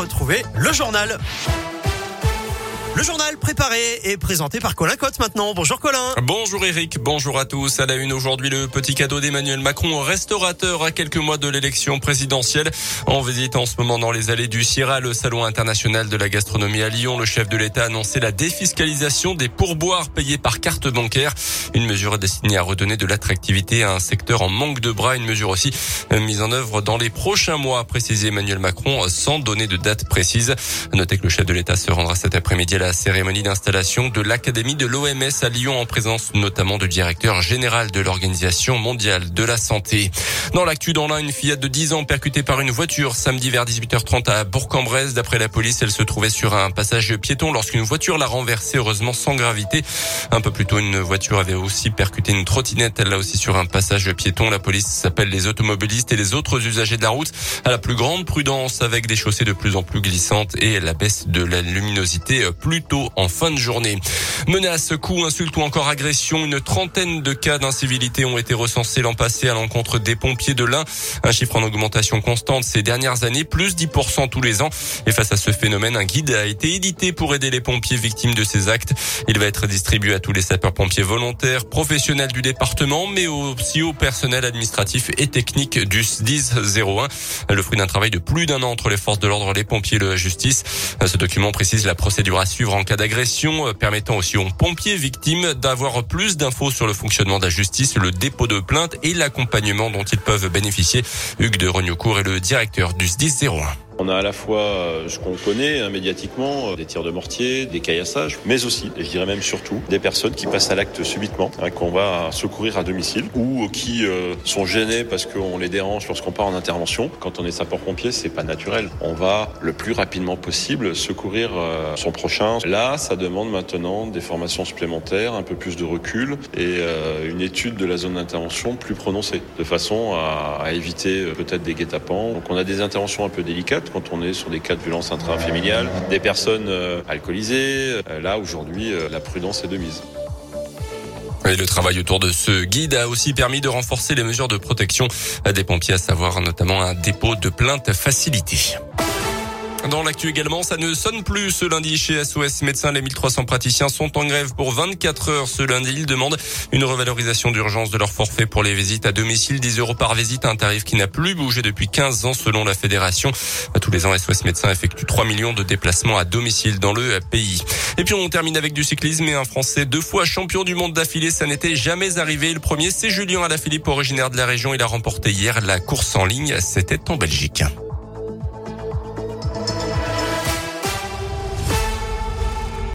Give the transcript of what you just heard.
Retrouver le journal. Le journal préparé et présenté par Colin Cotte maintenant. Bonjour Colin. Bonjour Eric, bonjour à tous. À la une aujourd'hui, le petit cadeau d'Emmanuel Macron, restaurateur à quelques mois de l'élection présidentielle. En visite en ce moment dans les allées du Sierra, le salon international de la gastronomie à Lyon, le chef de l'État a annoncé la défiscalisation des pourboires payés par carte bancaire. Une mesure destinée à redonner de l'attractivité à un secteur en manque de bras. Une mesure aussi mise en œuvre dans les prochains mois, a précisé Emmanuel Macron, sans donner de date précise. Notez que le chef de l'État se rendra cet après-midi la cérémonie d'installation de l'Académie de l'OMS à Lyon en présence notamment du directeur général de l'Organisation mondiale de la santé. Dans l'actu dans l'un, une fillette de 10 ans percutée par une voiture samedi vers 18h30 à Bourg-en-Bresse. D'après la police, elle se trouvait sur un passage piéton lorsqu'une voiture l'a renversée, heureusement sans gravité. Un peu plus tôt, une voiture avait aussi percuté une trottinette, elle là aussi sur un passage piéton. La police s'appelle les automobilistes et les autres usagers de la route à la plus grande prudence avec des chaussées de plus en plus glissantes et la baisse de la luminosité plus tôt en fin de journée. Menaces, coups, insultes ou encore agressions, une trentaine de cas d'incivilité ont été recensés l'an passé à l'encontre des pompiers de l'Ain. Un chiffre en augmentation constante ces dernières années, plus 10% tous les ans. Et face à ce phénomène, un guide a été édité pour aider les pompiers victimes de ces actes. Il va être distribué à tous les sapeurs-pompiers volontaires, professionnels du département, mais aussi au personnel administratif et technique du SDIS 01. Le fruit d'un travail de plus d'un an entre les forces de l'ordre, les pompiers et la justice. Ce document précise la procédure à suivre en cas d'agression, euh, permettant aussi pompiers victimes d'avoir plus d'infos sur le fonctionnement de la justice, le dépôt de plainte et l'accompagnement dont ils peuvent bénéficier. Hugues de Rognocourt est le directeur du SDIS 01. On a à la fois euh, ce qu'on connaît hein, médiatiquement, euh, des tirs de mortier, des caillassages, mais aussi, et je dirais même surtout, des personnes qui passent à l'acte subitement, hein, qu'on va secourir à domicile, ou qui euh, sont gênés parce qu'on les dérange lorsqu'on part en intervention. Quand on est sapeur-pompier, c'est pas naturel. On va le plus rapidement possible secourir son prochain. Là, ça demande maintenant des formations supplémentaires, un peu plus de recul et une étude de la zone d'intervention plus prononcée, de façon à, à éviter peut-être des guet-apens. Donc on a des interventions un peu délicates quand on est sur des cas de violence intrafamiliale, des personnes euh, alcoolisées. Euh, là, aujourd'hui, euh, la prudence est de mise. Et le travail autour de ce guide a aussi permis de renforcer les mesures de protection des pompiers, à savoir notamment un dépôt de plainte facilité. Dans l'actu également, ça ne sonne plus ce lundi chez SOS Médecins. Les 1300 praticiens sont en grève pour 24 heures ce lundi. Ils demandent une revalorisation d'urgence de leur forfait pour les visites à domicile. 10 euros par visite, un tarif qui n'a plus bougé depuis 15 ans selon la fédération. Tous les ans, SOS Médecins effectue 3 millions de déplacements à domicile dans le pays. Et puis on termine avec du cyclisme et un Français deux fois champion du monde d'affilée. Ça n'était jamais arrivé. Le premier, c'est Julien Alaphilippe, originaire de la région. Il a remporté hier la course en ligne. C'était en Belgique.